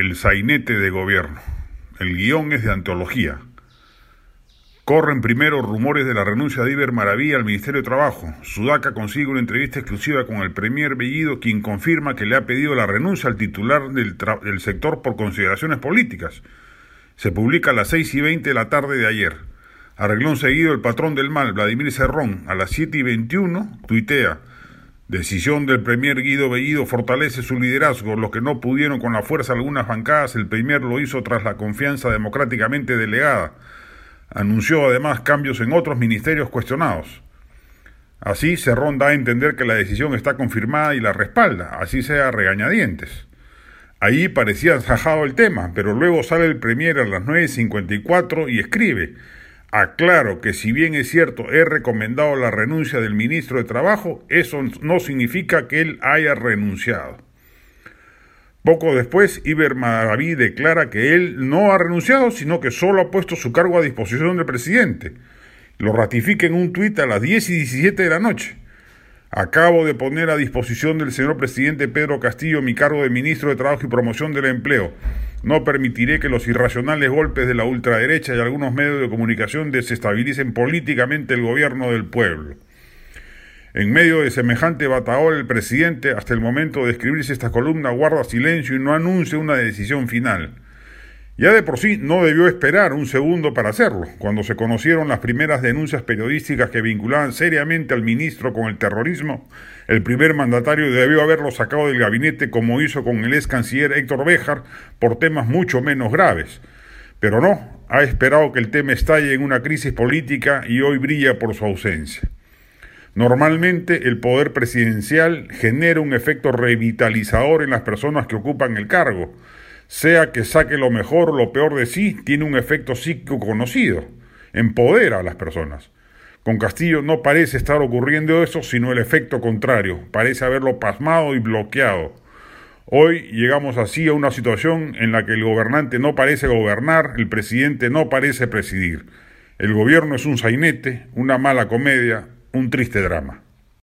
El sainete de gobierno. El guion es de antología. Corren primero rumores de la renuncia de Iber Maravilla al Ministerio de Trabajo. Sudaca consigue una entrevista exclusiva con el Premier Bellido, quien confirma que le ha pedido la renuncia al titular del, del sector por consideraciones políticas. Se publica a las 6 y 20 de la tarde de ayer. Arreglón seguido, el patrón del mal, Vladimir Cerrón, a las 7 y 21, tuitea. Decisión del Premier Guido Bellido fortalece su liderazgo. Los que no pudieron con la fuerza algunas bancadas, el Premier lo hizo tras la confianza democráticamente delegada. Anunció además cambios en otros ministerios cuestionados. Así Cerrón da a entender que la decisión está confirmada y la respalda, así sea regañadientes. Ahí parecía zajado el tema, pero luego sale el Premier a las 9.54 y escribe Aclaro que si bien es cierto he recomendado la renuncia del ministro de Trabajo, eso no significa que él haya renunciado. Poco después, Iber Maraví declara que él no ha renunciado, sino que solo ha puesto su cargo a disposición del presidente. Lo ratifica en un tuit a las 10 y 17 de la noche. Acabo de poner a disposición del señor presidente Pedro Castillo mi cargo de ministro de Trabajo y Promoción del Empleo. No permitiré que los irracionales golpes de la ultraderecha y algunos medios de comunicación desestabilicen políticamente el gobierno del pueblo. En medio de semejante bataol, el presidente, hasta el momento de escribirse esta columna, guarda silencio y no anuncia una decisión final. Ya de por sí no debió esperar un segundo para hacerlo, cuando se conocieron las primeras denuncias periodísticas que vinculaban seriamente al ministro con el terrorismo, el primer mandatario debió haberlo sacado del gabinete como hizo con el ex canciller Héctor Béjar por temas mucho menos graves. Pero no, ha esperado que el tema estalle en una crisis política y hoy brilla por su ausencia. Normalmente el poder presidencial genera un efecto revitalizador en las personas que ocupan el cargo, sea que saque lo mejor o lo peor de sí, tiene un efecto psíquico conocido, empodera a las personas. Con Castillo no parece estar ocurriendo eso, sino el efecto contrario, parece haberlo pasmado y bloqueado. Hoy llegamos así a una situación en la que el gobernante no parece gobernar, el presidente no parece presidir. El gobierno es un sainete, una mala comedia, un triste drama.